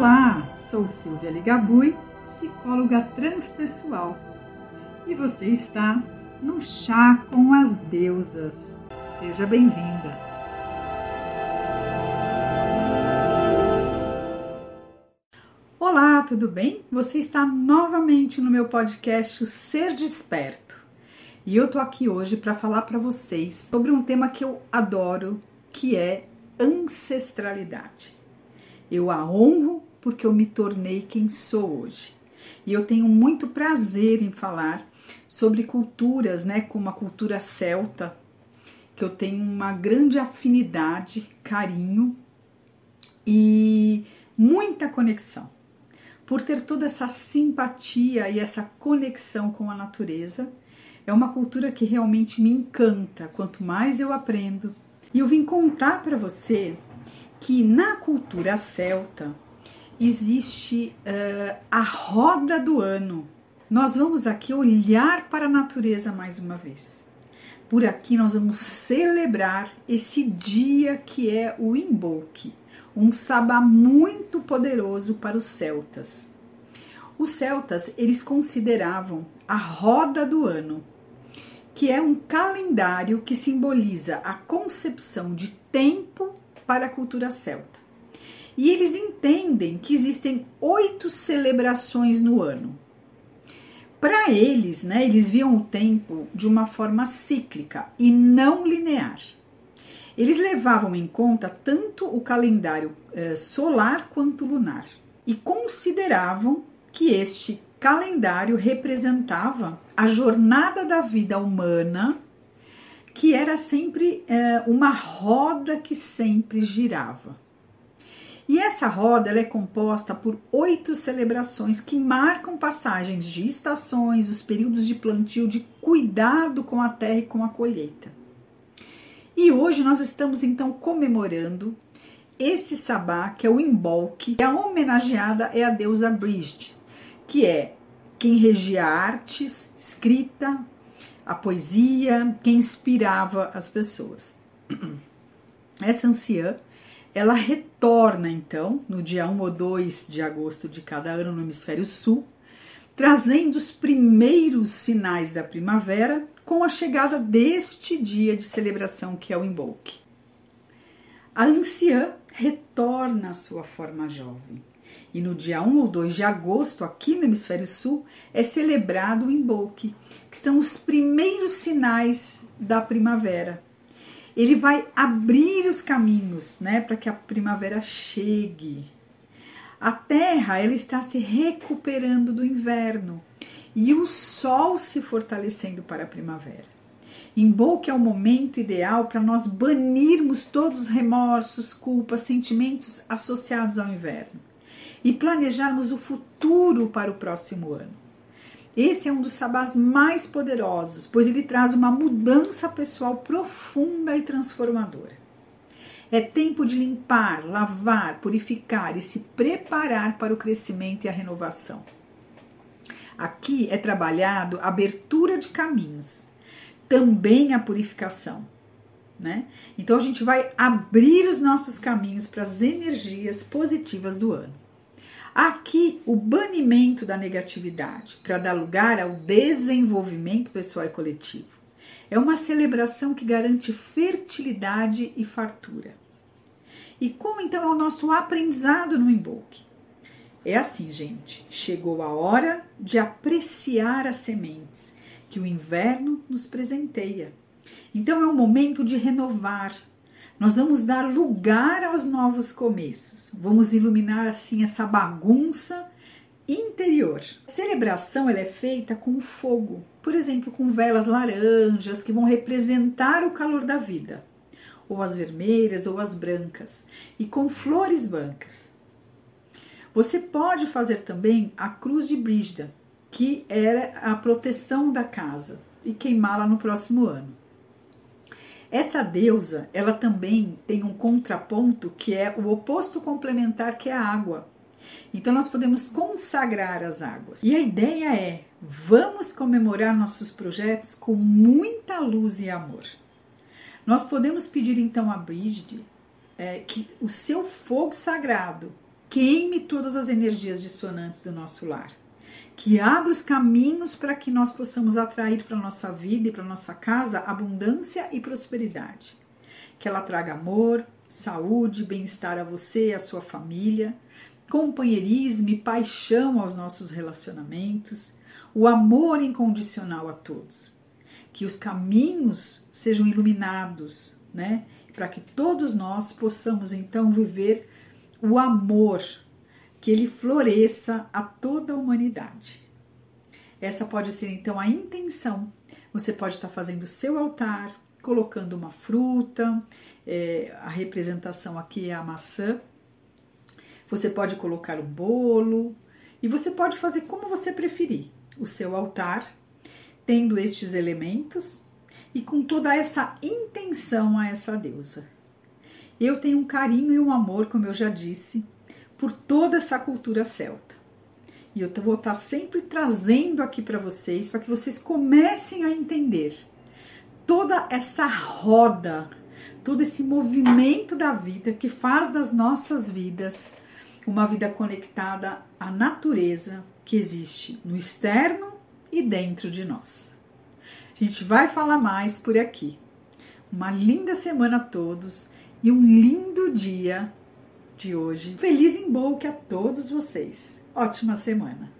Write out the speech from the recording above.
Olá, sou Silvia Ligabui, psicóloga transpessoal, e você está no Chá com as Deusas. Seja bem-vinda! Olá, tudo bem? Você está novamente no meu podcast O Ser Desperto. E eu tô aqui hoje para falar para vocês sobre um tema que eu adoro, que é ancestralidade. Eu a honro porque eu me tornei quem sou hoje. E eu tenho muito prazer em falar sobre culturas, né, como a cultura celta, que eu tenho uma grande afinidade, carinho e muita conexão. Por ter toda essa simpatia e essa conexão com a natureza, é uma cultura que realmente me encanta. Quanto mais eu aprendo, e eu vim contar para você que na cultura celta existe uh, a roda do ano. Nós vamos aqui olhar para a natureza mais uma vez. Por aqui nós vamos celebrar esse dia que é o Imbolc, um sabá muito poderoso para os celtas. Os celtas, eles consideravam a roda do ano, que é um calendário que simboliza a concepção de tempo para a cultura celta. E eles entendem que existem oito celebrações no ano. Para eles, né, eles viam o tempo de uma forma cíclica e não linear. Eles levavam em conta tanto o calendário eh, solar quanto lunar e consideravam que este calendário representava a jornada da vida humana, que era sempre eh, uma roda que sempre girava. E essa roda é composta por oito celebrações que marcam passagens de estações, os períodos de plantio, de cuidado com a terra e com a colheita. E hoje nós estamos então comemorando esse sabá, que é o Imbolc, e a homenageada é a deusa Brigid, que é quem regia artes, escrita, a poesia, quem inspirava as pessoas. Essa anciã ela retorna então no dia 1 ou 2 de agosto de cada ano no hemisfério sul, trazendo os primeiros sinais da primavera com a chegada deste dia de celebração que é o Imbolc. A anciã retorna à sua forma jovem. E no dia 1 ou 2 de agosto, aqui no hemisfério sul, é celebrado o Imbolc, que são os primeiros sinais da primavera, ele vai abrir os caminhos, né, para que a primavera chegue. A Terra ela está se recuperando do inverno e o Sol se fortalecendo para a primavera. Emboque é o momento ideal para nós banirmos todos os remorsos, culpas, sentimentos associados ao inverno e planejarmos o futuro para o próximo ano. Esse é um dos sabás mais poderosos, pois ele traz uma mudança pessoal profunda e transformadora. É tempo de limpar, lavar, purificar e se preparar para o crescimento e a renovação. Aqui é trabalhado a abertura de caminhos, também a purificação. Né? Então a gente vai abrir os nossos caminhos para as energias positivas do ano. Aqui, o banimento da negatividade para dar lugar ao desenvolvimento pessoal e coletivo. É uma celebração que garante fertilidade e fartura. E como então é o nosso aprendizado no embolque? É assim, gente, chegou a hora de apreciar as sementes que o inverno nos presenteia. Então é o momento de renovar, nós vamos dar lugar aos novos começos. Vamos iluminar assim essa bagunça interior. A celebração ela é feita com fogo, por exemplo, com velas laranjas que vão representar o calor da vida, ou as vermelhas ou as brancas, e com flores brancas. Você pode fazer também a cruz de Brígida, que era a proteção da casa, e queimá-la no próximo ano. Essa deusa, ela também tem um contraponto que é o oposto complementar, que é a água. Então nós podemos consagrar as águas. E a ideia é: vamos comemorar nossos projetos com muita luz e amor. Nós podemos pedir então a Brígide é, que o seu fogo sagrado queime todas as energias dissonantes do nosso lar, que abra os caminhos para que nós possamos atrair para nossa vida e para nossa casa abundância e prosperidade. Que ela traga amor, saúde, bem-estar a você e a sua família, companheirismo e paixão aos nossos relacionamentos, o amor incondicional a todos. Que os caminhos sejam iluminados, né? Para que todos nós possamos então viver o amor, que ele floresça a toda a humanidade. Essa pode ser então a intenção. Você pode estar fazendo o seu altar, colocando uma fruta, é, a representação aqui é a maçã, você pode colocar o bolo e você pode fazer como você preferir o seu altar, tendo estes elementos e com toda essa intenção a essa deusa. Eu tenho um carinho e um amor, como eu já disse, por toda essa cultura celta. E eu vou estar sempre trazendo aqui para vocês, para que vocês comecem a entender toda essa roda, todo esse movimento da vida que faz das nossas vidas uma vida conectada à natureza que existe no externo e dentro de nós. A gente vai falar mais por aqui. Uma linda semana a todos e um lindo dia de hoje. Feliz em a todos vocês. Ótima semana!